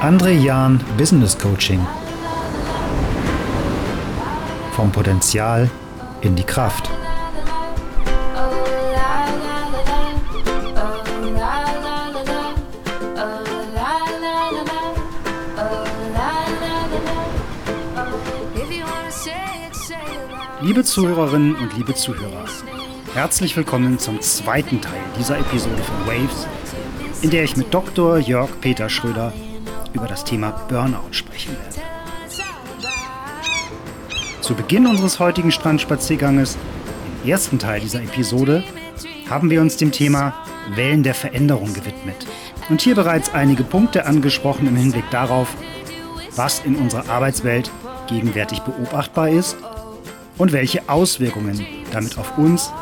André Jahn Business Coaching. Vom Potenzial in die Kraft. Liebe Zuhörerinnen und liebe Zuhörer, herzlich willkommen zum zweiten Teil dieser Episode von Waves, in der ich mit Dr. Jörg Peter Schröder über das Thema Burnout sprechen werde. Zu Beginn unseres heutigen Strandspazierganges, im ersten Teil dieser Episode, haben wir uns dem Thema Wellen der Veränderung gewidmet und hier bereits einige Punkte angesprochen im Hinblick darauf, was in unserer Arbeitswelt gegenwärtig beobachtbar ist und welche Auswirkungen damit auf uns,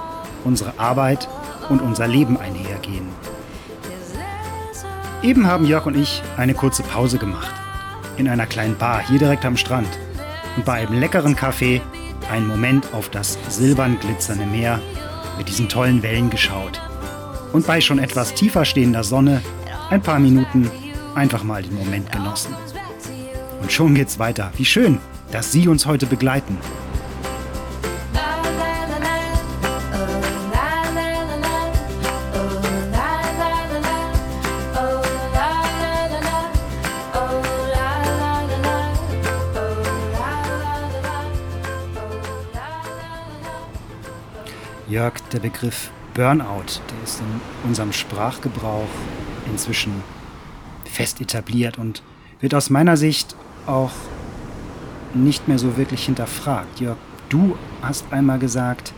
unsere Arbeit und unser Leben einhergehen. Eben haben Jörg und ich eine kurze Pause gemacht. In einer kleinen Bar hier direkt am Strand. Und bei einem leckeren Kaffee einen Moment auf das silbern glitzernde Meer mit diesen tollen Wellen geschaut. Und bei schon etwas tiefer stehender Sonne ein paar Minuten einfach mal den Moment genossen. Und schon geht's weiter. Wie schön, dass Sie uns heute begleiten. Jörg, der Begriff Burnout, der ist in unserem Sprachgebrauch inzwischen fest etabliert und wird aus meiner Sicht auch nicht mehr so wirklich hinterfragt. Jörg, du hast einmal gesagt,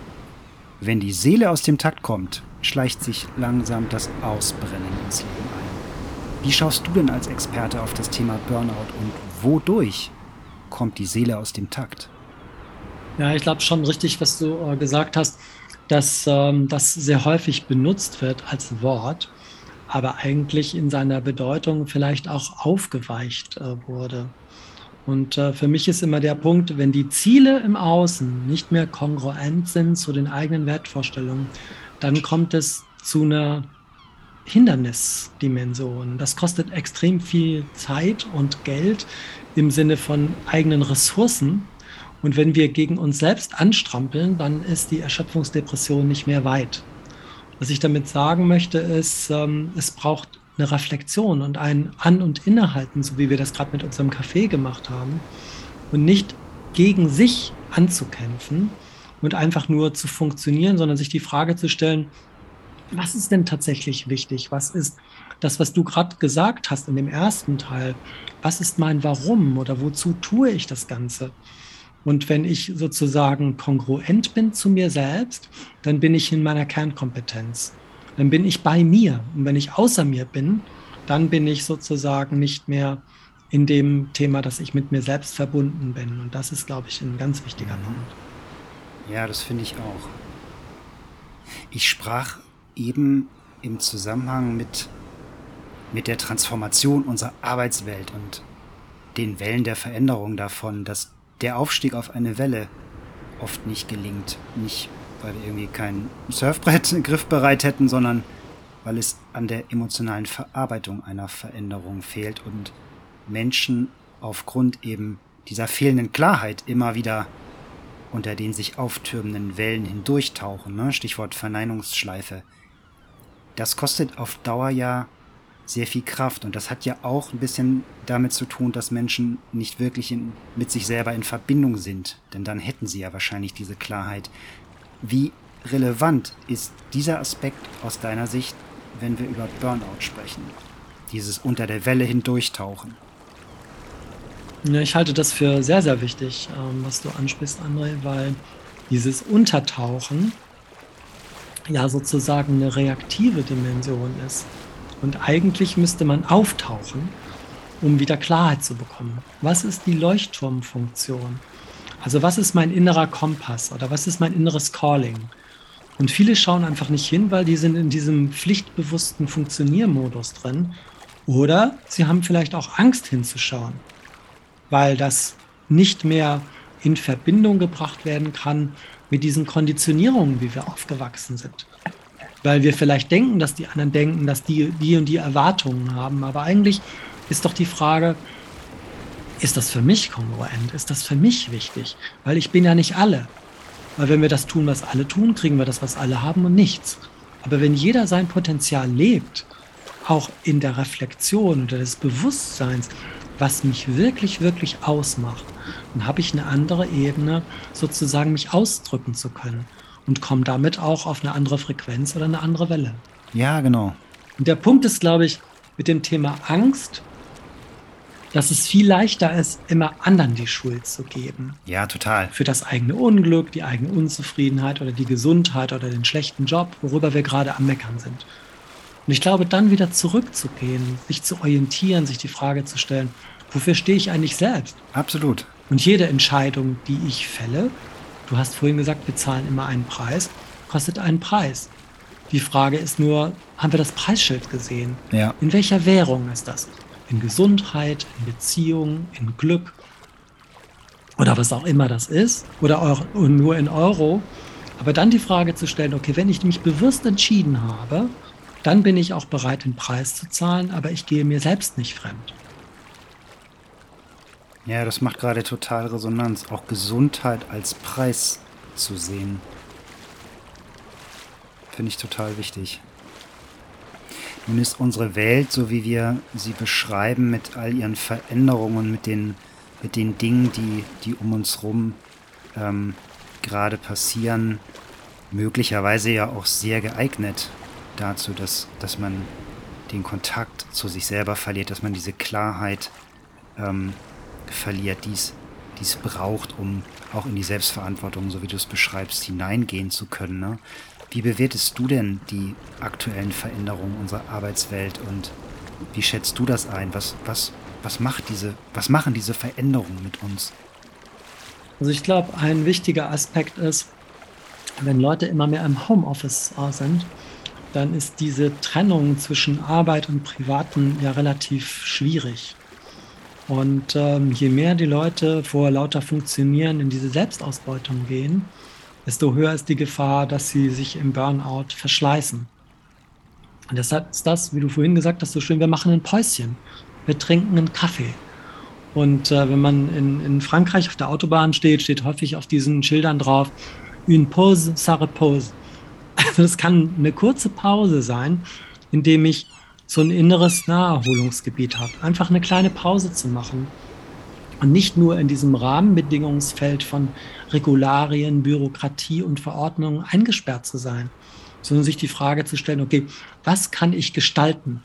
wenn die Seele aus dem Takt kommt, schleicht sich langsam das Ausbrennen ins Leben ein. Wie schaust du denn als Experte auf das Thema Burnout und wodurch kommt die Seele aus dem Takt? Ja, ich glaube schon richtig, was du äh, gesagt hast dass ähm, das sehr häufig benutzt wird als Wort, aber eigentlich in seiner Bedeutung vielleicht auch aufgeweicht äh, wurde. Und äh, für mich ist immer der Punkt, wenn die Ziele im Außen nicht mehr kongruent sind zu den eigenen Wertvorstellungen, dann kommt es zu einer Hindernisdimension. Das kostet extrem viel Zeit und Geld im Sinne von eigenen Ressourcen, und wenn wir gegen uns selbst anstrampeln, dann ist die Erschöpfungsdepression nicht mehr weit. Was ich damit sagen möchte, ist, ähm, es braucht eine Reflexion und ein An- und Innehalten, so wie wir das gerade mit unserem Kaffee gemacht haben, und nicht gegen sich anzukämpfen und einfach nur zu funktionieren, sondern sich die Frage zu stellen, was ist denn tatsächlich wichtig? Was ist das, was du gerade gesagt hast in dem ersten Teil? Was ist mein Warum oder wozu tue ich das Ganze? Und wenn ich sozusagen kongruent bin zu mir selbst, dann bin ich in meiner Kernkompetenz. Dann bin ich bei mir. Und wenn ich außer mir bin, dann bin ich sozusagen nicht mehr in dem Thema, dass ich mit mir selbst verbunden bin. Und das ist, glaube ich, ein ganz wichtiger. Punkt. Ja, das finde ich auch. Ich sprach eben im Zusammenhang mit, mit der Transformation unserer Arbeitswelt und den Wellen der Veränderung davon, dass der Aufstieg auf eine Welle oft nicht gelingt. Nicht, weil wir irgendwie kein Surfbrett griffbereit hätten, sondern weil es an der emotionalen Verarbeitung einer Veränderung fehlt und Menschen aufgrund eben dieser fehlenden Klarheit immer wieder unter den sich auftürmenden Wellen hindurchtauchen. Ne? Stichwort Verneinungsschleife. Das kostet auf Dauer ja sehr viel Kraft. Und das hat ja auch ein bisschen damit zu tun, dass Menschen nicht wirklich in, mit sich selber in Verbindung sind. Denn dann hätten sie ja wahrscheinlich diese Klarheit. Wie relevant ist dieser Aspekt aus deiner Sicht, wenn wir über Burnout sprechen? Dieses unter der Welle hindurchtauchen. Ich halte das für sehr, sehr wichtig, ähm, was du ansprichst, André, weil dieses Untertauchen ja sozusagen eine reaktive Dimension ist. Und eigentlich müsste man auftauchen, um wieder Klarheit zu bekommen. Was ist die Leuchtturmfunktion? Also was ist mein innerer Kompass oder was ist mein inneres Calling? Und viele schauen einfach nicht hin, weil die sind in diesem pflichtbewussten Funktioniermodus drin. Oder sie haben vielleicht auch Angst hinzuschauen, weil das nicht mehr in Verbindung gebracht werden kann mit diesen Konditionierungen, wie wir aufgewachsen sind weil wir vielleicht denken, dass die anderen denken, dass die die und die Erwartungen haben. Aber eigentlich ist doch die Frage, ist das für mich kongruent? Ist das für mich wichtig? Weil ich bin ja nicht alle. Weil wenn wir das tun, was alle tun, kriegen wir das, was alle haben und nichts. Aber wenn jeder sein Potenzial lebt, auch in der Reflexion oder des Bewusstseins, was mich wirklich, wirklich ausmacht, dann habe ich eine andere Ebene, sozusagen mich ausdrücken zu können und komme damit auch auf eine andere Frequenz oder eine andere Welle. Ja, genau. Und der Punkt ist, glaube ich, mit dem Thema Angst, dass es viel leichter ist, immer anderen die Schuld zu geben. Ja, total. Für das eigene Unglück, die eigene Unzufriedenheit oder die Gesundheit oder den schlechten Job, worüber wir gerade am Meckern sind. Und ich glaube, dann wieder zurückzugehen, sich zu orientieren, sich die Frage zu stellen, wofür stehe ich eigentlich selbst? Absolut. Und jede Entscheidung, die ich fälle, du hast vorhin gesagt, wir zahlen immer einen Preis, kostet einen Preis. Die Frage ist nur, haben wir das Preisschild gesehen? Ja. In welcher Währung ist das? In Gesundheit, in Beziehung, in Glück oder was auch immer das ist oder auch nur in Euro. Aber dann die Frage zu stellen, okay, wenn ich mich bewusst entschieden habe, dann bin ich auch bereit, den Preis zu zahlen, aber ich gehe mir selbst nicht fremd. Ja, das macht gerade total Resonanz, auch Gesundheit als Preis zu sehen. Finde ich total wichtig. Nun ist unsere Welt, so wie wir sie beschreiben, mit all ihren Veränderungen, mit den, mit den Dingen, die, die um uns herum ähm, gerade passieren, möglicherweise ja auch sehr geeignet dazu, dass, dass man den Kontakt zu sich selber verliert, dass man diese Klarheit ähm, verliert, die es braucht, um auch in die Selbstverantwortung, so wie du es beschreibst, hineingehen zu können. Ne? Wie bewertest du denn die aktuellen Veränderungen unserer Arbeitswelt und wie schätzt du das ein? Was, was, was, macht diese, was machen diese Veränderungen mit uns? Also ich glaube, ein wichtiger Aspekt ist, wenn Leute immer mehr im Homeoffice sind, dann ist diese Trennung zwischen Arbeit und Privaten ja relativ schwierig. Und ähm, je mehr die Leute vor lauter Funktionieren in diese Selbstausbeutung gehen, desto höher ist die Gefahr, dass sie sich im Burnout verschleißen. Und deshalb ist das, wie du vorhin gesagt hast, so schön, wir machen ein Päuschen. Wir trinken einen Kaffee. Und äh, wenn man in, in Frankreich auf der Autobahn steht, steht häufig auf diesen Schildern drauf, une pause, ça repose. Also das kann eine kurze Pause sein, indem ich so ein inneres Naherholungsgebiet habe. Einfach eine kleine Pause zu machen und nicht nur in diesem Rahmenbedingungsfeld von Regularien, Bürokratie und Verordnungen eingesperrt zu sein, sondern sich die Frage zu stellen, okay, was kann ich gestalten?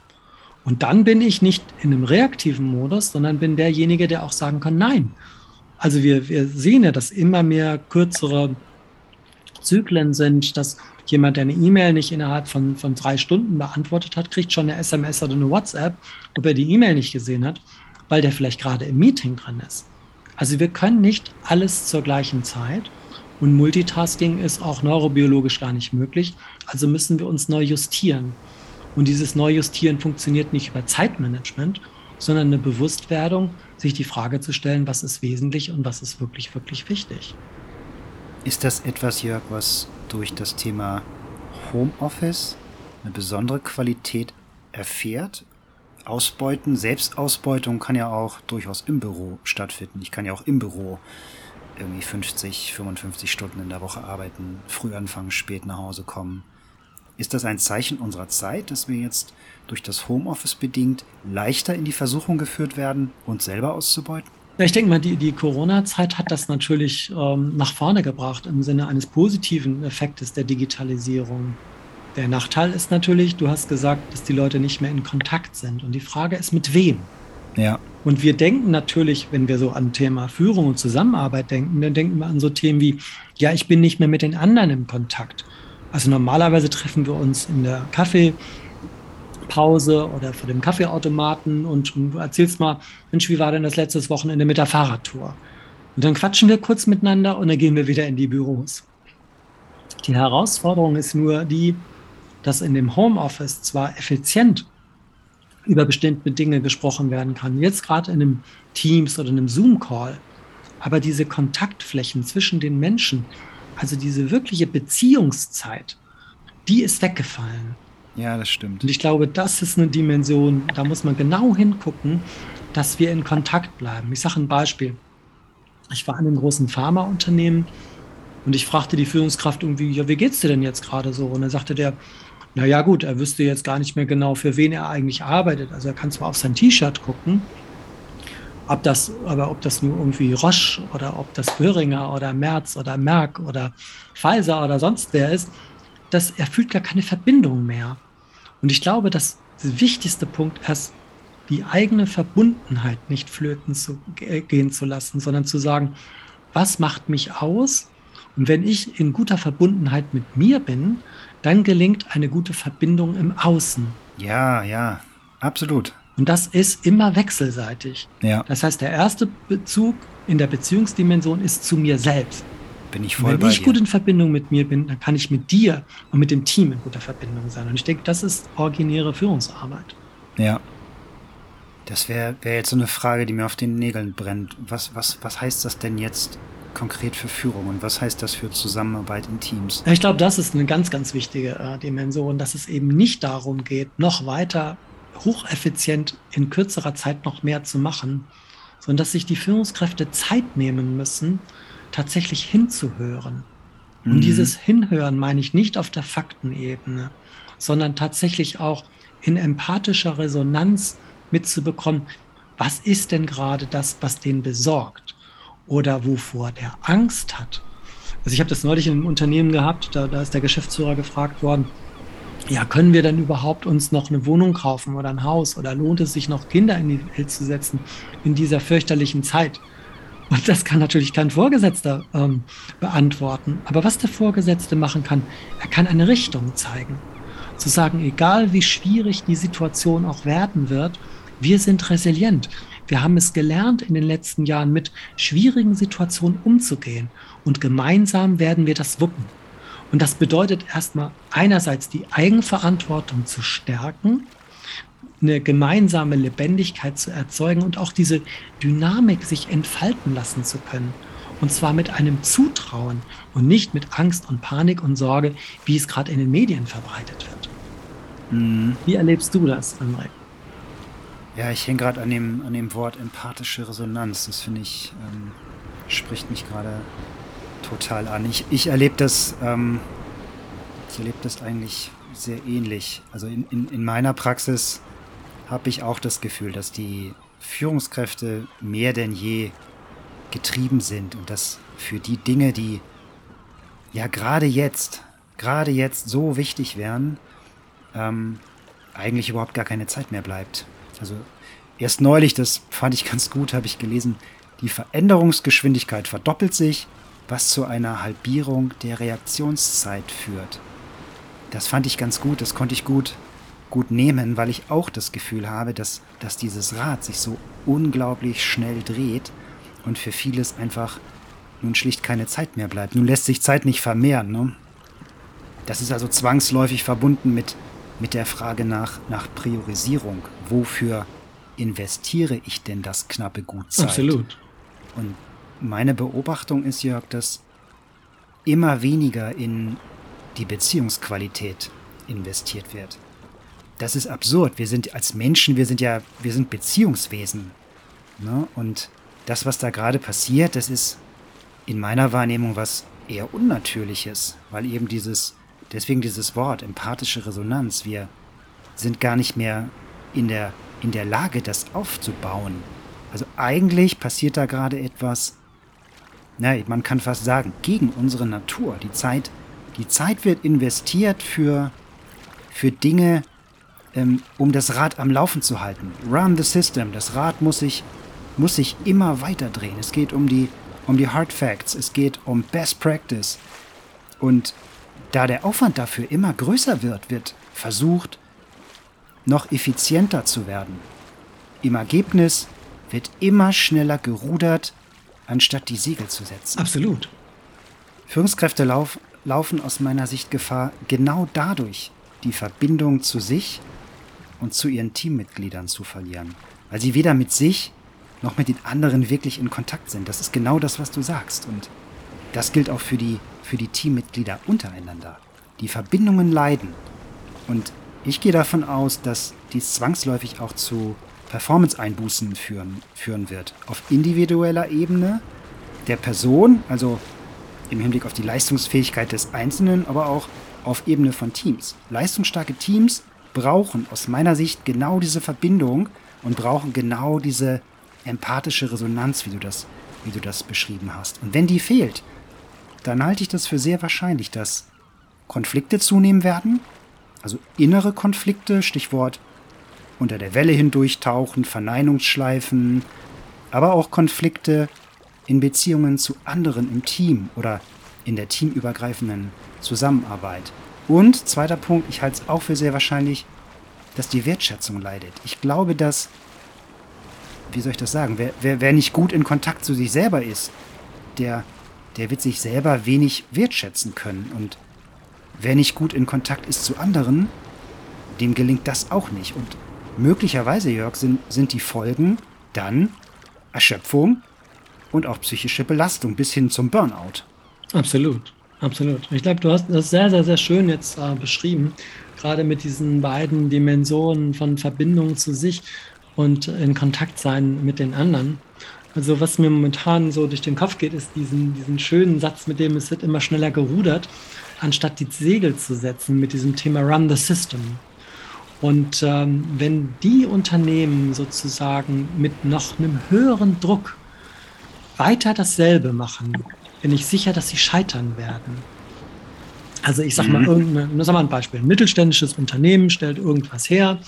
Und dann bin ich nicht in einem reaktiven Modus, sondern bin derjenige, der auch sagen kann, nein. Also wir, wir sehen ja, dass immer mehr kürzere Zyklen sind, dass jemand, der eine E-Mail nicht innerhalb von, von drei Stunden beantwortet hat, kriegt schon eine SMS oder eine WhatsApp, ob er die E-Mail nicht gesehen hat weil der vielleicht gerade im Meeting drin ist. Also wir können nicht alles zur gleichen Zeit und Multitasking ist auch neurobiologisch gar nicht möglich. Also müssen wir uns neu justieren. Und dieses Neujustieren funktioniert nicht über Zeitmanagement, sondern eine Bewusstwerdung, sich die Frage zu stellen, was ist wesentlich und was ist wirklich, wirklich wichtig. Ist das etwas, Jörg, was durch das Thema Homeoffice eine besondere Qualität erfährt? Ausbeuten, Selbstausbeutung kann ja auch durchaus im Büro stattfinden. Ich kann ja auch im Büro irgendwie 50, 55 Stunden in der Woche arbeiten, früh anfangen, spät nach Hause kommen. Ist das ein Zeichen unserer Zeit, dass wir jetzt durch das Homeoffice bedingt leichter in die Versuchung geführt werden, uns selber auszubeuten? Ja, ich denke mal, die, die Corona-Zeit hat das natürlich ähm, nach vorne gebracht im Sinne eines positiven Effektes der Digitalisierung. Der Nachteil ist natürlich, du hast gesagt, dass die Leute nicht mehr in Kontakt sind. Und die Frage ist, mit wem? Ja. Und wir denken natürlich, wenn wir so an Thema Führung und Zusammenarbeit denken, dann denken wir an so Themen wie, ja, ich bin nicht mehr mit den anderen im Kontakt. Also normalerweise treffen wir uns in der Kaffeepause oder vor dem Kaffeeautomaten und, und du erzählst mal, Mensch, wie war denn das letztes Wochenende mit der Fahrradtour? Und dann quatschen wir kurz miteinander und dann gehen wir wieder in die Büros. Die Herausforderung ist nur die, dass in dem Homeoffice zwar effizient über bestimmte Dinge gesprochen werden kann, jetzt gerade in einem Teams oder einem Zoom-Call, aber diese Kontaktflächen zwischen den Menschen, also diese wirkliche Beziehungszeit, die ist weggefallen. Ja, das stimmt. Und ich glaube, das ist eine Dimension, da muss man genau hingucken, dass wir in Kontakt bleiben. Ich sage ein Beispiel. Ich war in einem großen Pharmaunternehmen und ich fragte die Führungskraft irgendwie, ja, wie geht's dir denn jetzt gerade so? Und dann sagte der, na ja, gut, er wüsste jetzt gar nicht mehr genau, für wen er eigentlich arbeitet. Also er kann zwar auf sein T-Shirt gucken, ob das, aber ob das nur irgendwie Roche oder ob das Böhringer oder Merz oder Merck oder Pfizer oder sonst wer ist, dass er fühlt gar keine Verbindung mehr. Und ich glaube, dass der wichtigste Punkt ist, die eigene Verbundenheit nicht flöten zu gehen zu lassen, sondern zu sagen, was macht mich aus? Und wenn ich in guter Verbundenheit mit mir bin, dann gelingt eine gute Verbindung im Außen. Ja, ja, absolut. Und das ist immer wechselseitig. Ja. Das heißt, der erste Bezug in der Beziehungsdimension ist zu mir selbst. Bin ich voll und wenn ich dir. gut in Verbindung mit mir bin, dann kann ich mit dir und mit dem Team in guter Verbindung sein. Und ich denke, das ist originäre Führungsarbeit. Ja. Das wäre wär jetzt so eine Frage, die mir auf den Nägeln brennt. Was, was, was heißt das denn jetzt konkret für Führung und was heißt das für Zusammenarbeit in Teams? Ich glaube, das ist eine ganz, ganz wichtige äh, Dimension, dass es eben nicht darum geht, noch weiter hocheffizient in kürzerer Zeit noch mehr zu machen, sondern dass sich die Führungskräfte Zeit nehmen müssen, tatsächlich hinzuhören. Und Mhm. dieses Hinhören meine ich nicht auf der Faktenebene, sondern tatsächlich auch in empathischer Resonanz mitzubekommen, was ist denn gerade das, was den besorgt oder wovor der Angst hat. Also ich habe das neulich in einem Unternehmen gehabt, da, da ist der Geschäftsführer gefragt worden, ja, können wir denn überhaupt uns noch eine Wohnung kaufen oder ein Haus oder lohnt es sich noch Kinder in die Welt zu setzen in dieser fürchterlichen Zeit? Und das kann natürlich kein Vorgesetzter ähm, beantworten. Aber was der Vorgesetzte machen kann, er kann eine Richtung zeigen. Zu sagen, egal wie schwierig die Situation auch werden wird, wir sind resilient. Wir haben es gelernt, in den letzten Jahren mit schwierigen Situationen umzugehen. Und gemeinsam werden wir das wuppen. Und das bedeutet erstmal einerseits die Eigenverantwortung zu stärken, eine gemeinsame Lebendigkeit zu erzeugen und auch diese Dynamik sich entfalten lassen zu können. Und zwar mit einem Zutrauen und nicht mit Angst und Panik und Sorge, wie es gerade in den Medien verbreitet wird. Mhm. Wie erlebst du das, André? Ja, ich hänge gerade an dem, an dem Wort empathische Resonanz. Das finde ich, ähm, spricht mich gerade total an. Ich, ich erlebe das, ähm, ich erlebe das eigentlich sehr ähnlich. Also in, in, in meiner Praxis habe ich auch das Gefühl, dass die Führungskräfte mehr denn je getrieben sind und dass für die Dinge, die ja gerade jetzt, gerade jetzt so wichtig wären, ähm, eigentlich überhaupt gar keine Zeit mehr bleibt. Also erst neulich, das fand ich ganz gut, habe ich gelesen, die Veränderungsgeschwindigkeit verdoppelt sich, was zu einer Halbierung der Reaktionszeit führt. Das fand ich ganz gut, das konnte ich gut, gut nehmen, weil ich auch das Gefühl habe, dass, dass dieses Rad sich so unglaublich schnell dreht und für vieles einfach nun schlicht keine Zeit mehr bleibt. Nun lässt sich Zeit nicht vermehren. Ne? Das ist also zwangsläufig verbunden mit, mit der Frage nach, nach Priorisierung. Wofür investiere ich denn das knappe Gut Zeit? Absolut. Und meine Beobachtung ist, Jörg, dass immer weniger in die Beziehungsqualität investiert wird. Das ist absurd. Wir sind als Menschen, wir sind ja, wir sind Beziehungswesen. Ne? Und das, was da gerade passiert, das ist in meiner Wahrnehmung was eher Unnatürliches, weil eben dieses, deswegen dieses Wort, empathische Resonanz, wir sind gar nicht mehr in der, in der Lage, das aufzubauen. Also eigentlich passiert da gerade etwas, na, man kann fast sagen, gegen unsere Natur. Die Zeit, die Zeit wird investiert für, für Dinge, ähm, um das Rad am Laufen zu halten. Run the system. Das Rad muss sich, muss sich immer weiter drehen. Es geht um die, um die Hard Facts. Es geht um Best Practice. Und da der Aufwand dafür immer größer wird, wird versucht, noch effizienter zu werden. Im Ergebnis wird immer schneller gerudert, anstatt die Segel zu setzen. Absolut. Führungskräfte lauf, laufen aus meiner Sicht Gefahr, genau dadurch die Verbindung zu sich und zu ihren Teammitgliedern zu verlieren. Weil sie weder mit sich noch mit den anderen wirklich in Kontakt sind. Das ist genau das, was du sagst. Und das gilt auch für die, für die Teammitglieder untereinander. Die Verbindungen leiden. Und Ich gehe davon aus, dass dies zwangsläufig auch zu Performance-Einbußen führen, führen wird. Auf individueller Ebene der Person, also im Hinblick auf die Leistungsfähigkeit des Einzelnen, aber auch auf Ebene von Teams. Leistungsstarke Teams brauchen aus meiner Sicht genau diese Verbindung und brauchen genau diese empathische Resonanz, wie du das, wie du das beschrieben hast. Und wenn die fehlt, dann halte ich das für sehr wahrscheinlich, dass Konflikte zunehmen werden, also innere Konflikte, Stichwort unter der Welle hindurchtauchen, Verneinungsschleifen, aber auch Konflikte in Beziehungen zu anderen im Team oder in der teamübergreifenden Zusammenarbeit. Und zweiter Punkt, ich halte es auch für sehr wahrscheinlich, dass die Wertschätzung leidet. Ich glaube, dass, wie soll ich das sagen, wer, wer, wer nicht gut in Kontakt zu sich selber ist, der, der wird sich selber wenig wertschätzen können. Und wer nicht gut in Kontakt ist zu anderen, dem gelingt das auch nicht. Und möglicherweise, Jörg, sind, sind die Folgen dann Erschöpfung und auch psychische Belastung bis hin zum Burnout. Absolut, absolut. Ich glaube, du hast das sehr, sehr, sehr schön jetzt äh, beschrieben, gerade mit diesen beiden Dimensionen von Verbindung zu sich und in Kontakt sein mit den anderen. Also was mir momentan so durch den Kopf geht, ist diesen, diesen schönen Satz, mit dem es wird immer schneller gerudert, anstatt die Segel zu setzen mit diesem Thema Run the System. Und ähm, wenn die Unternehmen sozusagen mit noch einem höheren Druck weiter dasselbe machen, bin ich sicher, dass sie scheitern werden. Also ich sage mal, mhm. sag mal ein Beispiel. Ein mittelständisches Unternehmen stellt irgendwas her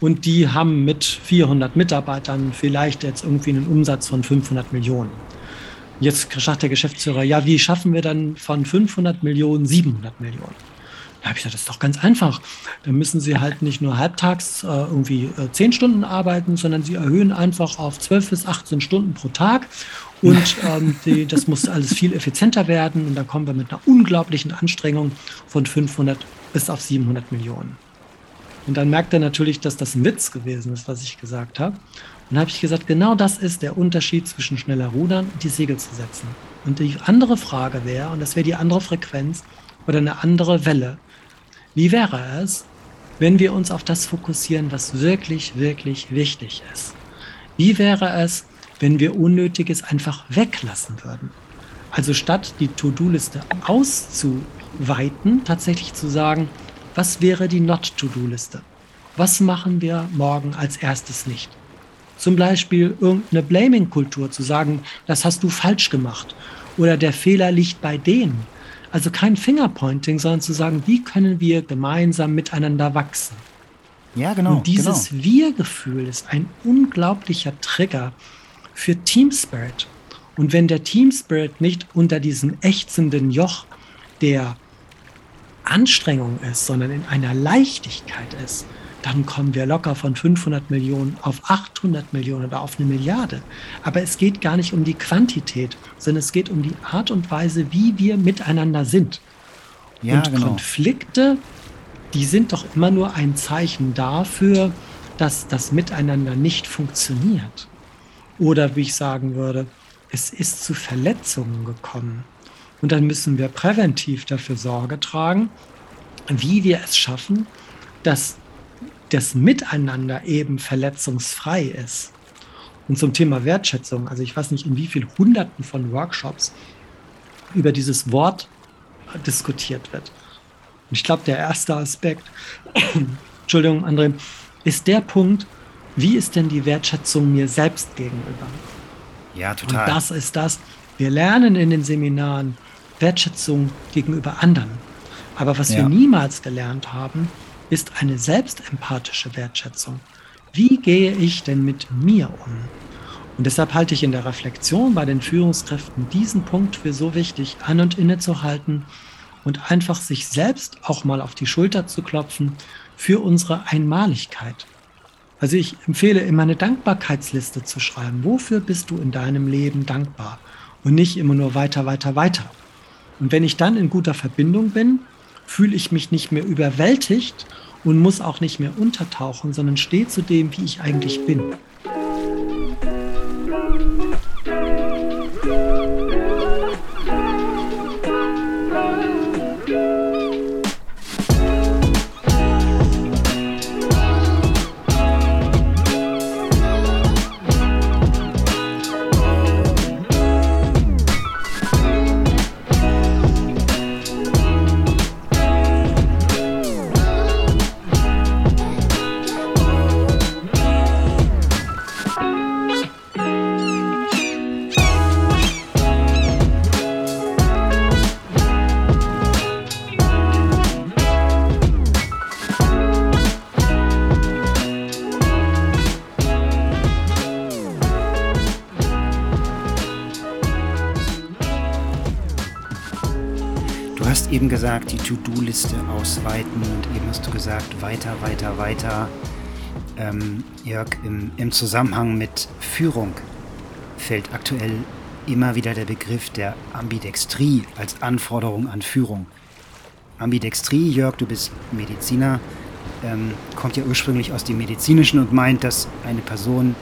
und die haben mit 400 Mitarbeitern vielleicht jetzt irgendwie einen Umsatz von 500 Millionen. Jetzt sagt der Geschäftsführer, ja, wie schaffen wir dann von 500 Millionen 700 Millionen? Da habe ich gesagt, das ist doch ganz einfach. Da müssen Sie halt nicht nur halbtags äh, irgendwie äh, 10 Stunden arbeiten, sondern Sie erhöhen einfach auf 12 bis 18 Stunden pro Tag. Und ähm, die, das muss alles viel effizienter werden. Und da kommen wir mit einer unglaublichen Anstrengung von 500 bis auf 700 Millionen. Und dann merkt er natürlich, dass das ein Witz gewesen ist, was ich gesagt habe. Und habe ich gesagt, genau das ist der Unterschied zwischen schneller Rudern und die Segel zu setzen. Und die andere Frage wäre, und das wäre die andere Frequenz oder eine andere Welle. Wie wäre es, wenn wir uns auf das fokussieren, was wirklich, wirklich wichtig ist? Wie wäre es, wenn wir Unnötiges einfach weglassen würden? Also statt die To-Do-Liste auszuweiten, tatsächlich zu sagen, was wäre die Not-To-Do-Liste? Was machen wir morgen als erstes nicht? Zum Beispiel irgendeine Blaming-Kultur zu sagen, das hast du falsch gemacht oder der Fehler liegt bei denen. Also kein Fingerpointing, sondern zu sagen, wie können wir gemeinsam miteinander wachsen? Ja, genau. Und dieses genau. Wir-Gefühl ist ein unglaublicher Trigger für Team Spirit. Und wenn der Team Spirit nicht unter diesem ächzenden Joch der Anstrengung ist, sondern in einer Leichtigkeit ist, dann kommen wir locker von 500 Millionen auf 800 Millionen oder auf eine Milliarde. Aber es geht gar nicht um die Quantität, sondern es geht um die Art und Weise, wie wir miteinander sind. Ja, und genau. Konflikte, die sind doch immer nur ein Zeichen dafür, dass das Miteinander nicht funktioniert. Oder wie ich sagen würde, es ist zu Verletzungen gekommen. Und dann müssen wir präventiv dafür Sorge tragen, wie wir es schaffen, dass das Miteinander eben verletzungsfrei ist. Und zum Thema Wertschätzung, also ich weiß nicht, in wie vielen Hunderten von Workshops über dieses Wort diskutiert wird. Und ich glaube, der erste Aspekt, Entschuldigung, André, ist der Punkt, wie ist denn die Wertschätzung mir selbst gegenüber? Ja, total. Und das ist das. Wir lernen in den Seminaren Wertschätzung gegenüber anderen. Aber was ja. wir niemals gelernt haben, ist eine selbstempathische Wertschätzung. Wie gehe ich denn mit mir um? Und deshalb halte ich in der Reflexion bei den Führungskräften diesen Punkt für so wichtig, an und innezuhalten und einfach sich selbst auch mal auf die Schulter zu klopfen für unsere Einmaligkeit. Also ich empfehle immer eine Dankbarkeitsliste zu schreiben. Wofür bist du in deinem Leben dankbar? Und nicht immer nur weiter, weiter, weiter. Und wenn ich dann in guter Verbindung bin, fühle ich mich nicht mehr überwältigt und muss auch nicht mehr untertauchen, sondern stehe zu dem, wie ich eigentlich bin. Eben gesagt, die To-Do-Liste ausweiten und eben hast du gesagt, weiter, weiter, weiter. Ähm, Jörg, im, im Zusammenhang mit Führung fällt aktuell immer wieder der Begriff der Ambidextrie als Anforderung an Führung. Ambidextrie, Jörg, du bist Mediziner, ähm, kommt ja ursprünglich aus dem Medizinischen und meint, dass eine Person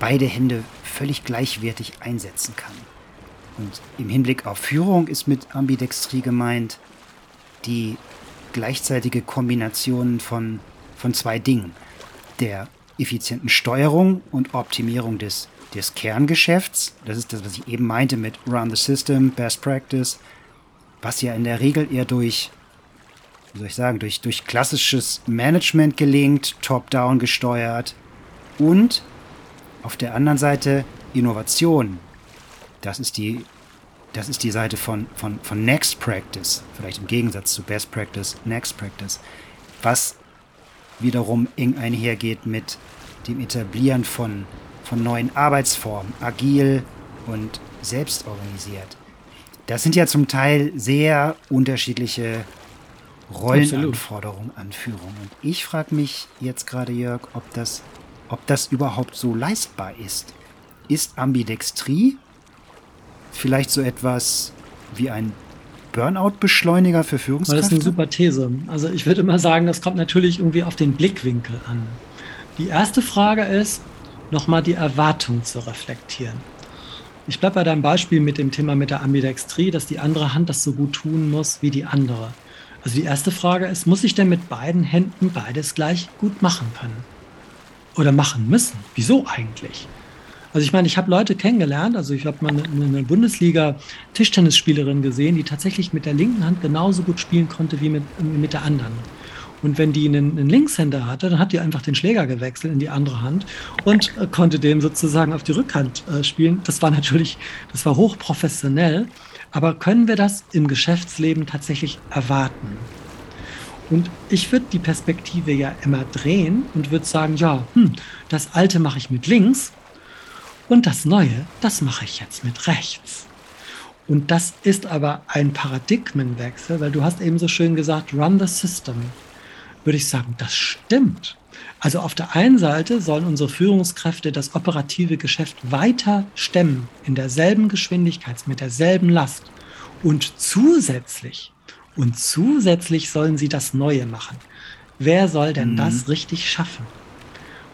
beide Hände völlig gleichwertig einsetzen kann. Und im Hinblick auf Führung ist mit Ambidextrie gemeint die gleichzeitige Kombination von, von zwei Dingen. Der effizienten Steuerung und Optimierung des, des Kerngeschäfts. Das ist das, was ich eben meinte mit Run the System, Best Practice, was ja in der Regel eher durch, wie soll ich sagen, durch, durch klassisches Management gelingt, top-down gesteuert und auf der anderen Seite Innovation. Das ist die, das ist die Seite von, von, von Next Practice, vielleicht im Gegensatz zu Best Practice, Next Practice, was wiederum eng einhergeht mit dem Etablieren von, von neuen Arbeitsformen, agil und selbstorganisiert. Das sind ja zum Teil sehr unterschiedliche Rollenanforderungen an Führung. Und ich frage mich jetzt gerade, Jörg, ob das, ob das überhaupt so leistbar ist. Ist Ambidextrie vielleicht so etwas wie ein Burnout-Beschleuniger für Führungskräfte? Das ist eine super These. Also ich würde immer sagen, das kommt natürlich irgendwie auf den Blickwinkel an. Die erste Frage ist, nochmal die Erwartung zu reflektieren. Ich bleibe bei deinem Beispiel mit dem Thema mit der Ambidextrie, dass die andere Hand das so gut tun muss wie die andere. Also die erste Frage ist, muss ich denn mit beiden Händen beides gleich gut machen können? Oder machen müssen? Wieso eigentlich? Also ich meine, ich habe Leute kennengelernt, also ich habe mal eine, eine Bundesliga-Tischtennisspielerin gesehen, die tatsächlich mit der linken Hand genauso gut spielen konnte wie mit, mit der anderen. Und wenn die einen, einen, Linkshänder hatte, dann hat die einfach den Schläger gewechselt in die andere Hand und äh, konnte den sozusagen auf die Rückhand äh, spielen. Das war natürlich, das war hochprofessionell. Aber können wir das im Geschäftsleben tatsächlich erwarten? Und ich würde die Perspektive ja immer drehen und würde sagen, ja, hm, das Alte mache ich mit links und das Neue, das mache ich jetzt mit rechts. Und das ist aber ein Paradigmenwechsel, weil du hast eben so schön gesagt, run the system würde ich sagen, das stimmt. Also auf der einen Seite sollen unsere Führungskräfte das operative Geschäft weiter stemmen, in derselben Geschwindigkeit, mit derselben Last. Und zusätzlich, und zusätzlich sollen sie das Neue machen. Wer soll denn mhm. das richtig schaffen?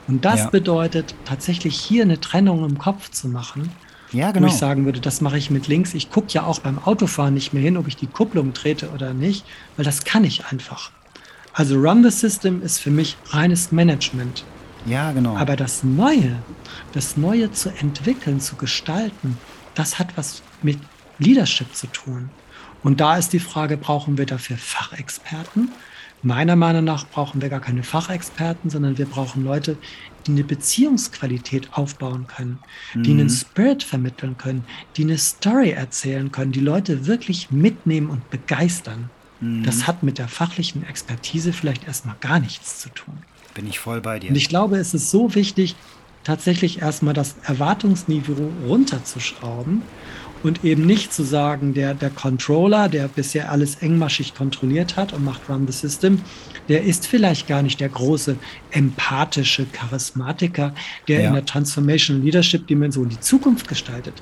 Und das ja. bedeutet tatsächlich hier eine Trennung im Kopf zu machen, ja, genau. wo ich sagen würde, das mache ich mit links. Ich gucke ja auch beim Autofahren nicht mehr hin, ob ich die Kupplung trete oder nicht, weil das kann ich einfach. Also Run the System ist für mich reines Management. Ja, genau. Aber das Neue, das Neue zu entwickeln, zu gestalten, das hat was mit Leadership zu tun. Und da ist die Frage, brauchen wir dafür Fachexperten? Meiner Meinung nach brauchen wir gar keine Fachexperten, sondern wir brauchen Leute, die eine Beziehungsqualität aufbauen können, mhm. die einen Spirit vermitteln können, die eine Story erzählen können, die Leute wirklich mitnehmen und begeistern. Mhm. Das hat mit der fachlichen Expertise vielleicht erstmal gar nichts zu tun. Bin ich voll bei dir. Und ich glaube, es ist so wichtig, tatsächlich erstmal das Erwartungsniveau runterzuschrauben und eben nicht zu sagen, der, der Controller, der bisher alles engmaschig kontrolliert hat und macht Run the System, der ist vielleicht gar nicht der große empathische Charismatiker, der ja. in der Transformation Leadership Dimension die Zukunft gestaltet.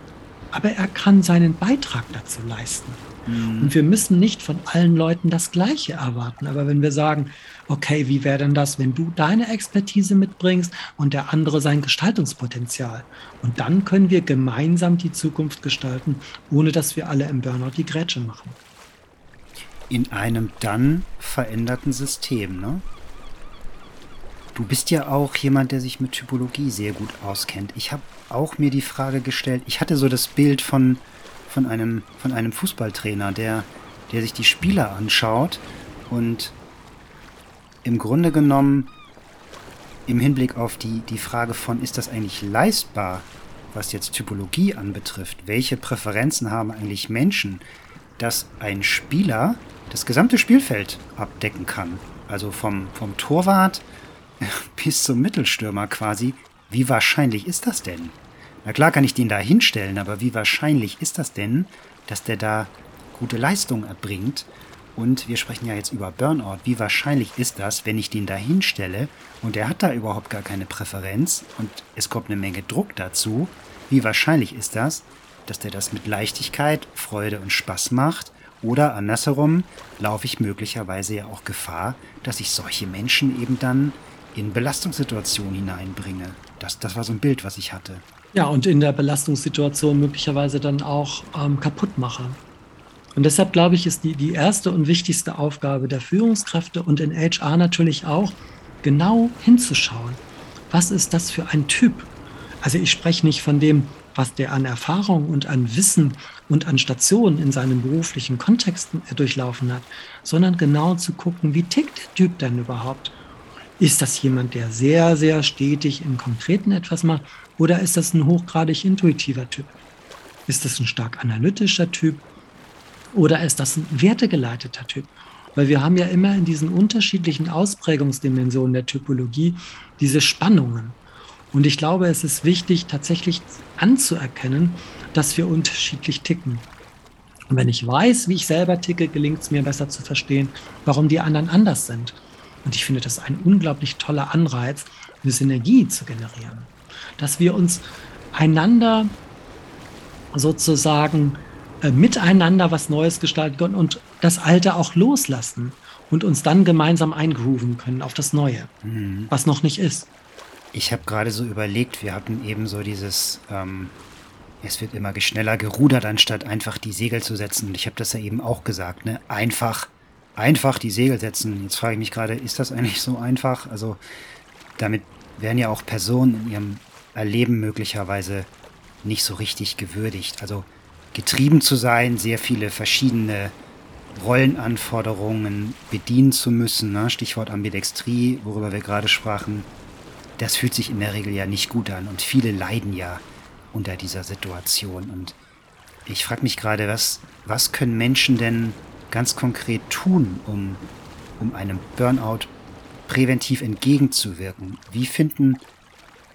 Aber er kann seinen Beitrag dazu leisten. Mhm. Und wir müssen nicht von allen Leuten das Gleiche erwarten. Aber wenn wir sagen, okay, wie wäre denn das, wenn du deine Expertise mitbringst und der andere sein Gestaltungspotenzial? Und dann können wir gemeinsam die Zukunft gestalten, ohne dass wir alle im Burnout die Grätsche machen. In einem dann veränderten System, ne? Du bist ja auch jemand, der sich mit Typologie sehr gut auskennt. Ich habe auch mir die Frage gestellt, ich hatte so das Bild von von einem, von einem Fußballtrainer, der, der sich die Spieler anschaut und im Grunde genommen im Hinblick auf die, die Frage von, ist das eigentlich leistbar, was jetzt Typologie anbetrifft, welche Präferenzen haben eigentlich Menschen, dass ein Spieler das gesamte Spielfeld abdecken kann. Also vom, vom Torwart bis zum Mittelstürmer quasi. Wie wahrscheinlich ist das denn? Na klar kann ich den da hinstellen, aber wie wahrscheinlich ist das denn, dass der da gute Leistung erbringt? Und wir sprechen ja jetzt über Burnout. Wie wahrscheinlich ist das, wenn ich den da hinstelle und er hat da überhaupt gar keine Präferenz und es kommt eine Menge Druck dazu? Wie wahrscheinlich ist das, dass der das mit Leichtigkeit, Freude und Spaß macht? Oder andersherum laufe ich möglicherweise ja auch Gefahr, dass ich solche Menschen eben dann in Belastungssituationen hineinbringe. Das, das war so ein Bild, was ich hatte. Ja, und in der Belastungssituation möglicherweise dann auch ähm, kaputt mache. Und deshalb glaube ich, ist die, die erste und wichtigste Aufgabe der Führungskräfte und in HR natürlich auch, genau hinzuschauen. Was ist das für ein Typ? Also ich spreche nicht von dem, was der an Erfahrung und an Wissen und an Stationen in seinem beruflichen Kontext durchlaufen hat, sondern genau zu gucken, wie tickt der Typ denn überhaupt? Ist das jemand, der sehr, sehr stetig im Konkreten etwas macht oder ist das ein hochgradig intuitiver Typ? Ist das ein stark analytischer Typ oder ist das ein wertegeleiteter Typ? Weil wir haben ja immer in diesen unterschiedlichen Ausprägungsdimensionen der Typologie diese Spannungen. Und ich glaube, es ist wichtig, tatsächlich anzuerkennen, dass wir unterschiedlich ticken. Und wenn ich weiß, wie ich selber ticke, gelingt es mir besser zu verstehen, warum die anderen anders sind. Und ich finde das ein unglaublich toller Anreiz, eine Synergie zu generieren. Dass wir uns einander sozusagen äh, miteinander was Neues gestalten können und das Alte auch loslassen und uns dann gemeinsam eingrooven können auf das Neue, mhm. was noch nicht ist. Ich habe gerade so überlegt, wir hatten eben so dieses, ähm, es wird immer schneller gerudert, anstatt einfach die Segel zu setzen. Und ich habe das ja eben auch gesagt, ne? Einfach, einfach die Segel setzen. Jetzt frage ich mich gerade, ist das eigentlich so einfach? Also damit werden ja auch Personen in ihrem Erleben möglicherweise nicht so richtig gewürdigt. Also getrieben zu sein, sehr viele verschiedene Rollenanforderungen bedienen zu müssen. Ne? Stichwort Ambidextrie, worüber wir gerade sprachen das fühlt sich in der Regel ja nicht gut an und viele leiden ja unter dieser Situation. Und ich frage mich gerade, was, was können Menschen denn ganz konkret tun, um, um einem Burnout präventiv entgegenzuwirken? Wie finden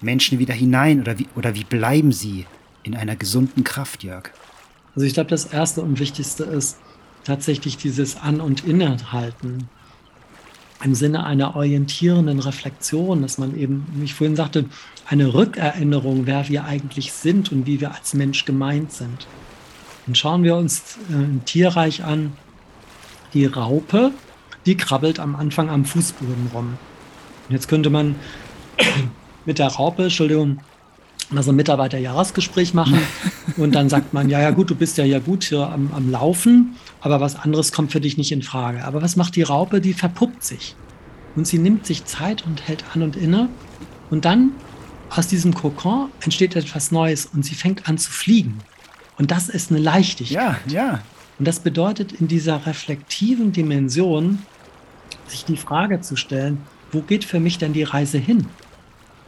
Menschen wieder hinein oder wie, oder wie bleiben sie in einer gesunden Kraft, Jörg? Also ich glaube, das Erste und Wichtigste ist tatsächlich dieses An- und Innehalten im Sinne einer orientierenden Reflexion, dass man eben, wie ich vorhin sagte, eine Rückerinnerung, wer wir eigentlich sind und wie wir als Mensch gemeint sind. Und schauen wir uns äh, im Tierreich an, die Raupe, die krabbelt am Anfang am Fußboden rum. Und jetzt könnte man mit der Raupe, Entschuldigung, mal so ein Mitarbeiterjahresgespräch machen und dann sagt man, ja, ja gut, du bist ja ja gut hier am, am Laufen, aber was anderes kommt für dich nicht in Frage. Aber was macht die Raupe? Die verpuppt sich. Und sie nimmt sich Zeit und hält an und inne. Und dann aus diesem Kokon entsteht etwas Neues und sie fängt an zu fliegen. Und das ist eine Leichtigkeit. Ja, ja. Und das bedeutet in dieser reflektiven Dimension, sich die Frage zu stellen, wo geht für mich denn die Reise hin?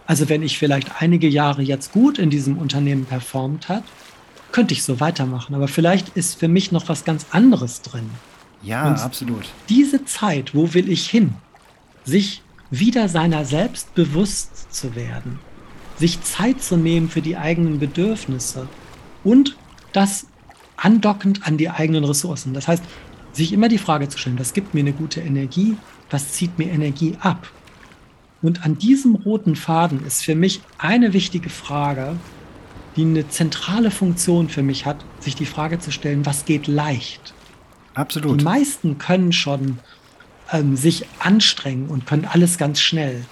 Also wenn ich vielleicht einige Jahre jetzt gut in diesem Unternehmen performt hat, könnte ich so weitermachen. Aber vielleicht ist für mich noch was ganz anderes drin. Ja, Und absolut. Diese Zeit, wo will ich hin? Sich wieder seiner selbst bewusst zu werden, sich Zeit zu nehmen für die eigenen Bedürfnisse und das andockend an die eigenen Ressourcen. Das heißt, sich immer die Frage zu stellen, was gibt mir eine gute Energie, was zieht mir Energie ab? Und an diesem roten Faden ist für mich eine wichtige Frage, die eine zentrale Funktion für mich hat, sich die Frage zu stellen, was geht leicht? Absolut. Die meisten können schon ähm, sich anstrengen und können alles ganz schnell.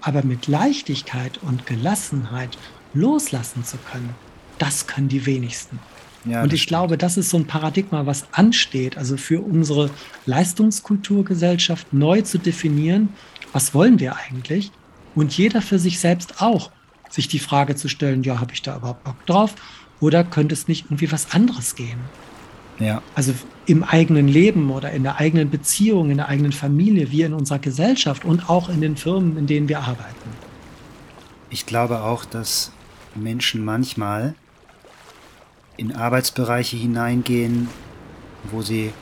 Aber mit Leichtigkeit und Gelassenheit loslassen zu können, das können die wenigsten. Ja, und ich stimmt. glaube, das ist so ein Paradigma, was ansteht, also für unsere Leistungskulturgesellschaft neu zu definieren, was wollen wir eigentlich? Und jeder für sich selbst auch sich die Frage zu stellen, ja, habe ich da überhaupt Bock drauf? Oder könnte es nicht irgendwie was anderes gehen? Ja. Also im eigenen Leben oder in der eigenen Beziehung, in der eigenen Familie, wie in unserer Gesellschaft und auch in den Firmen, in denen wir arbeiten. Ich glaube auch, dass Menschen manchmal in Arbeitsbereiche hineingehen, wo sie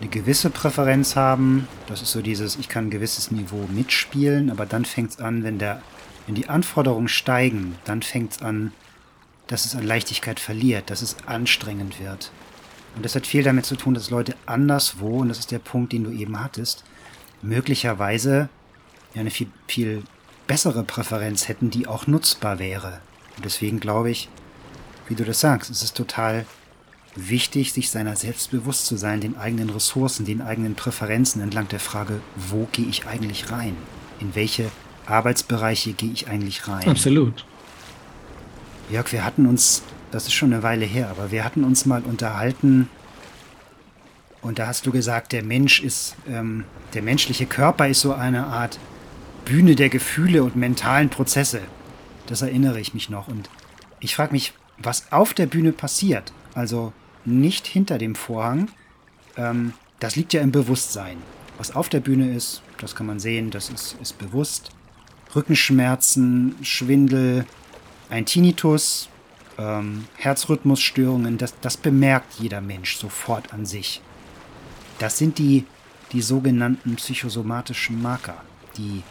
eine gewisse Präferenz haben. Das ist so dieses, ich kann ein gewisses Niveau mitspielen, aber dann fängt es an, wenn der wenn die Anforderungen steigen, dann fängt es an, dass es an Leichtigkeit verliert, dass es anstrengend wird. Und das hat viel damit zu tun, dass Leute anderswo, und das ist der Punkt, den du eben hattest, möglicherweise eine viel, viel bessere Präferenz hätten, die auch nutzbar wäre. Und deswegen glaube ich, wie du das sagst, es ist total wichtig, sich seiner selbst bewusst zu sein, den eigenen Ressourcen, den eigenen Präferenzen entlang der Frage, wo gehe ich eigentlich rein? In welche Arbeitsbereiche gehe ich eigentlich rein? Absolut. Jörg, wir hatten uns, das ist schon eine Weile her, aber wir hatten uns mal unterhalten und da hast du gesagt, der Mensch ist, ähm, der menschliche Körper ist so eine Art Bühne der Gefühle und mentalen Prozesse. Das erinnere ich mich noch. Und ich frage mich, was auf der Bühne passiert, also nicht hinter dem Vorhang, ähm, das liegt ja im Bewusstsein. Was auf der Bühne ist, das kann man sehen, das ist, ist bewusst. Rückenschmerzen, Schwindel, ein Tinnitus, ähm, Herzrhythmusstörungen, das, das bemerkt jeder Mensch sofort an sich. Das sind die, die sogenannten psychosomatischen Marker, die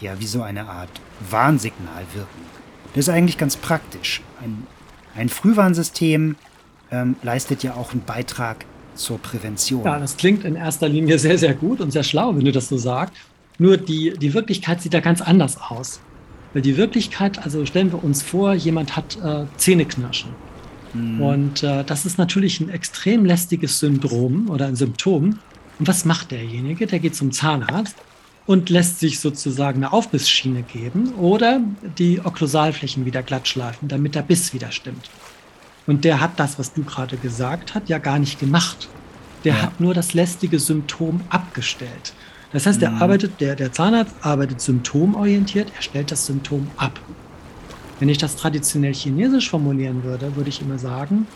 ja wie so eine Art Warnsignal wirken. Das ist eigentlich ganz praktisch. Ein, ein Frühwarnsystem ähm, leistet ja auch einen Beitrag zur Prävention. Ja, das klingt in erster Linie sehr, sehr gut und sehr schlau, wenn du das so sagst. Nur die, die Wirklichkeit sieht da ganz anders aus. Weil die Wirklichkeit, also stellen wir uns vor, jemand hat äh, Zähneknirschen. Mhm. Und äh, das ist natürlich ein extrem lästiges Syndrom oder ein Symptom. Und was macht derjenige? Der geht zum Zahnarzt und lässt sich sozusagen eine Aufbissschiene geben oder die Okklusalflächen wieder glatt schleifen, damit der Biss wieder stimmt. Und der hat das, was du gerade gesagt hast, ja gar nicht gemacht. Der ja. hat nur das lästige Symptom abgestellt. Das heißt, der, mhm. arbeitet, der, der Zahnarzt arbeitet symptomorientiert, er stellt das Symptom ab. Wenn ich das traditionell chinesisch formulieren würde, würde ich immer sagen,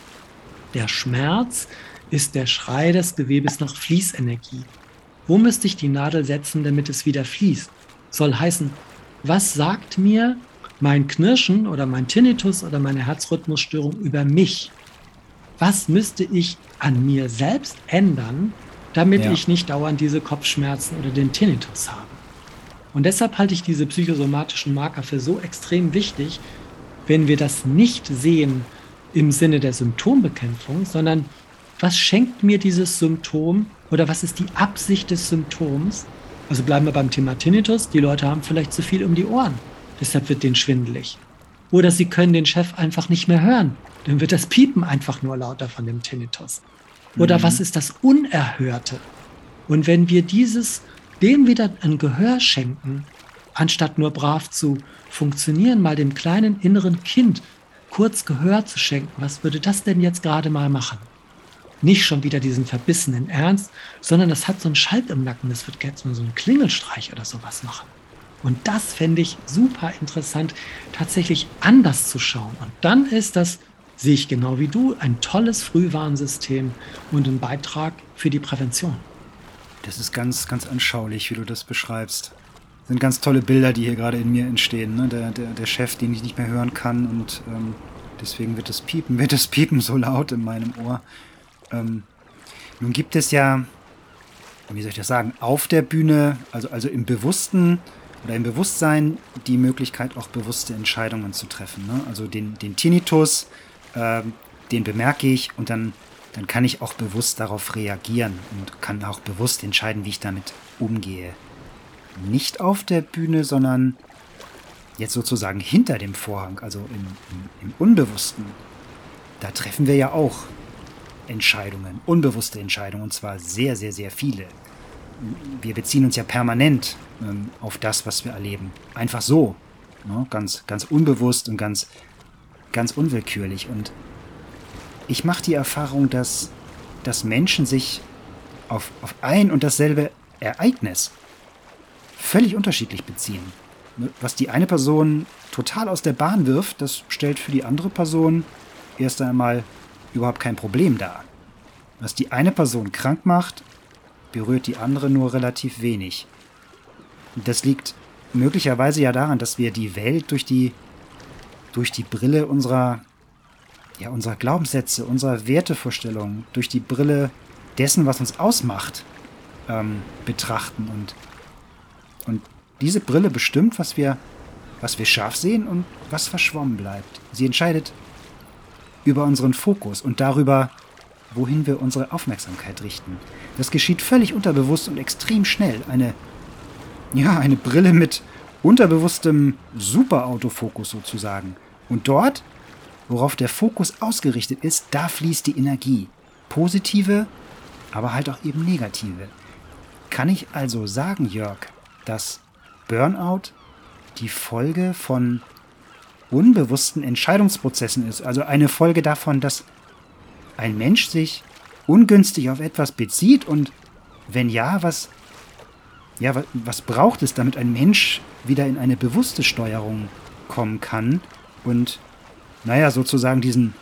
der Schmerz ist der Schrei des Gewebes nach Fließenergie. Wo müsste ich die Nadel setzen, damit es wieder fließt? Soll heißen, was sagt mir mein Knirschen oder mein Tinnitus oder meine Herzrhythmusstörung über mich? Was müsste ich an mir selbst ändern, damit ja. ich nicht dauernd diese Kopfschmerzen oder den Tinnitus habe. Und deshalb halte ich diese psychosomatischen Marker für so extrem wichtig, wenn wir das nicht sehen im Sinne der Symptombekämpfung, sondern was schenkt mir dieses Symptom oder was ist die Absicht des Symptoms? Also bleiben wir beim Thema Tinnitus. Die Leute haben vielleicht zu viel um die Ohren. Deshalb wird denen schwindelig. Oder sie können den Chef einfach nicht mehr hören. Dann wird das Piepen einfach nur lauter von dem Tinnitus. Oder mhm. was ist das Unerhörte? Und wenn wir dieses, dem wieder ein Gehör schenken, anstatt nur brav zu funktionieren, mal dem kleinen inneren Kind kurz Gehör zu schenken, was würde das denn jetzt gerade mal machen? Nicht schon wieder diesen verbissenen Ernst, sondern das hat so einen Schalk im Nacken, das wird jetzt mal so einen Klingelstreich oder sowas machen. Und das fände ich super interessant, tatsächlich anders zu schauen. Und dann ist das sehe ich genau wie du ein tolles Frühwarnsystem und einen Beitrag für die Prävention. Das ist ganz, ganz anschaulich, wie du das beschreibst. Das sind ganz tolle Bilder, die hier gerade in mir entstehen. Ne? Der, der, der Chef, den ich nicht mehr hören kann und ähm, deswegen wird das Piepen, wird das Piepen so laut in meinem Ohr. Ähm, nun gibt es ja, wie soll ich das sagen, auf der Bühne, also, also im Bewussten oder im Bewusstsein die Möglichkeit, auch bewusste Entscheidungen zu treffen. Ne? Also den, den Tinnitus, ähm, den bemerke ich und dann, dann kann ich auch bewusst darauf reagieren und kann auch bewusst entscheiden, wie ich damit umgehe. Nicht auf der Bühne, sondern jetzt sozusagen hinter dem Vorhang, also im, im, im Unbewussten. Da treffen wir ja auch Entscheidungen, unbewusste Entscheidungen, und zwar sehr, sehr, sehr viele. Wir beziehen uns ja permanent ähm, auf das, was wir erleben. Einfach so. Ne? Ganz, ganz unbewusst und ganz ganz unwillkürlich. Und ich mache die Erfahrung, dass, dass Menschen sich auf, auf ein und dasselbe Ereignis völlig unterschiedlich beziehen. Was die eine Person total aus der Bahn wirft, das stellt für die andere Person erst einmal überhaupt kein Problem dar. Was die eine Person krank macht, berührt die andere nur relativ wenig. Das liegt möglicherweise ja daran, dass wir die Welt durch die durch die Brille unserer, ja, unserer Glaubenssätze, unserer Wertevorstellungen, durch die Brille dessen, was uns ausmacht, ähm, betrachten. Und, und diese Brille bestimmt, was wir, was wir scharf sehen und was verschwommen bleibt. Sie entscheidet über unseren Fokus und darüber, wohin wir unsere Aufmerksamkeit richten. Das geschieht völlig unterbewusst und extrem schnell. Eine, ja, eine Brille mit unterbewusstem Superautofokus sozusagen. Und dort, worauf der Fokus ausgerichtet ist, da fließt die Energie. Positive, aber halt auch eben negative. Kann ich also sagen, Jörg, dass Burnout die Folge von unbewussten Entscheidungsprozessen ist? Also eine Folge davon, dass ein Mensch sich ungünstig auf etwas bezieht und wenn ja, was, ja, was, braucht es, damit ein Mensch wieder in eine bewusste Steuerung kommen kann und, naja, sozusagen diesen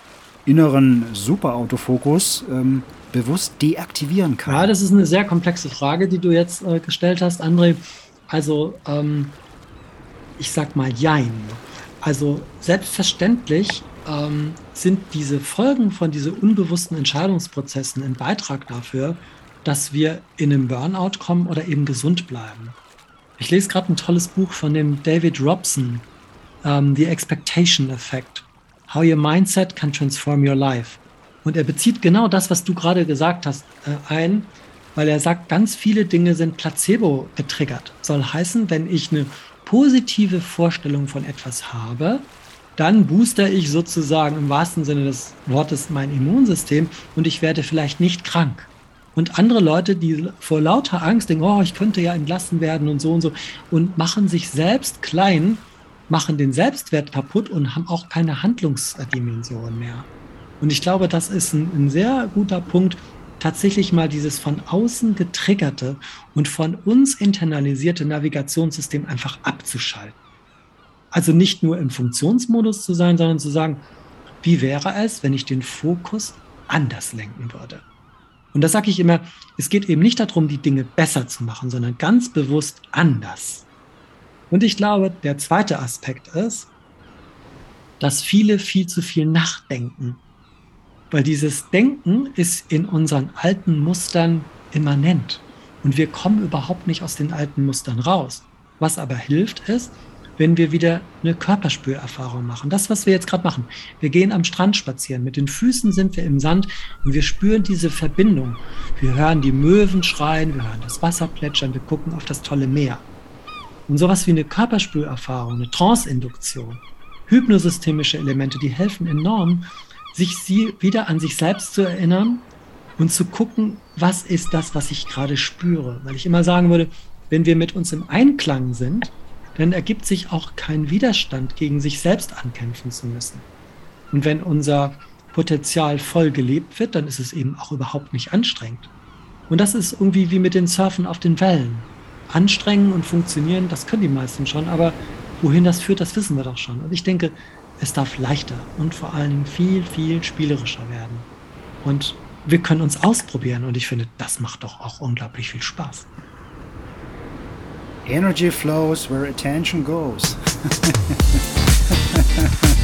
inneren Superautofokus ähm, bewusst deaktivieren kann? Ja, das ist eine sehr komplexe Frage, die du jetzt äh, gestellt hast, André. Also, ähm, ich sag mal, jein. Also, selbstverständlich ähm, sind diese Folgen von diesen unbewussten Entscheidungsprozessen ein Beitrag dafür, dass wir in einen Burnout kommen oder eben gesund bleiben. Ich lese gerade ein tolles Buch von dem David Robson, um, ähm, The Expectation Effect, How Your Mindset Can Transform Your Life. Und er bezieht genau das, was du gerade gesagt hast, äh, ein, weil er sagt, ganz viele Dinge sind placebo getriggert. Soll heißen, wenn ich eine positive Vorstellung von etwas habe, dann booster ich sozusagen im wahrsten Sinne des Wortes mein Immunsystem und ich werde vielleicht nicht krank. Und andere Leute, die vor lauter Angst denken, oh, ich könnte ja entlassen werden und so und so und machen sich selbst klein, machen den Selbstwert kaputt und haben auch keine Handlungsdimension mehr. Und ich glaube, das ist ein, ein sehr guter Punkt, tatsächlich mal dieses von außen getriggerte und von uns internalisierte Navigationssystem einfach abzuschalten. Also nicht nur im Funktionsmodus zu sein, sondern zu sagen, wie wäre es, wenn ich den Fokus anders lenken würde? Und das sage ich immer, es geht eben nicht darum, die Dinge besser zu machen, sondern ganz bewusst anders. Und ich glaube, der zweite Aspekt ist, dass viele viel zu viel nachdenken. Weil dieses Denken ist in unseren alten Mustern immanent. Und wir kommen überhaupt nicht aus den alten Mustern raus. Was aber hilft, ist, wenn wir wieder eine Körperspürerfahrung machen. Das, was wir jetzt gerade machen. Wir gehen am Strand spazieren. Mit den Füßen sind wir im Sand und wir spüren diese Verbindung. Wir hören die Möwen schreien, wir hören das Wasser plätschern, wir gucken auf das tolle Meer. Und sowas wie eine Körperspürerfahrung, eine Trance-Induktion, hypnosystemische Elemente, die helfen enorm, sich sie wieder an sich selbst zu erinnern und zu gucken, was ist das, was ich gerade spüre. Weil ich immer sagen würde, wenn wir mit uns im Einklang sind, dann ergibt sich auch kein Widerstand, gegen sich selbst ankämpfen zu müssen. Und wenn unser Potenzial voll gelebt wird, dann ist es eben auch überhaupt nicht anstrengend. Und das ist irgendwie wie mit den Surfen auf den Wellen. Anstrengen und funktionieren, das können die meisten schon, aber wohin das führt, das wissen wir doch schon. Und ich denke, es darf leichter und vor Dingen viel, viel spielerischer werden. Und wir können uns ausprobieren und ich finde, das macht doch auch unglaublich viel Spaß. Energy flows where attention goes.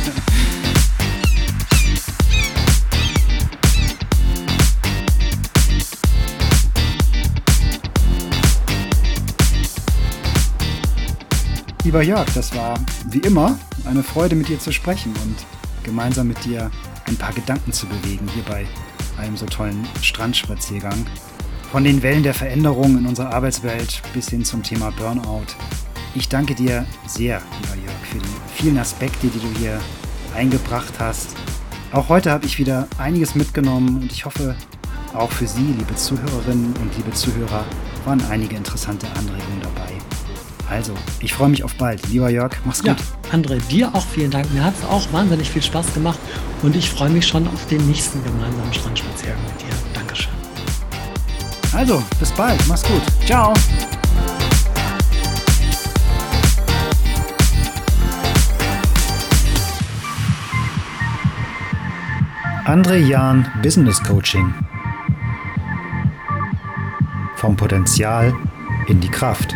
Lieber Jörg, das war wie immer eine Freude mit dir zu sprechen und gemeinsam mit dir ein paar Gedanken zu bewegen hier bei einem so tollen Strandspaziergang. Von den Wellen der Veränderung in unserer Arbeitswelt bis hin zum Thema Burnout. Ich danke dir sehr, lieber Jörg, für die vielen Aspekte, die du hier eingebracht hast. Auch heute habe ich wieder einiges mitgenommen und ich hoffe, auch für Sie, liebe Zuhörerinnen und liebe Zuhörer, waren einige interessante Anregungen dabei. Also, ich freue mich auf bald. Lieber Jörg, mach's gut. Ja, André, dir auch vielen Dank. Mir hat es auch wahnsinnig viel Spaß gemacht und ich freue mich schon auf den nächsten gemeinsamen Strandspaziergang mit dir. Dankeschön. Also, bis bald. Mach's gut. Ciao. André Jahn Business Coaching. Vom Potenzial in die Kraft.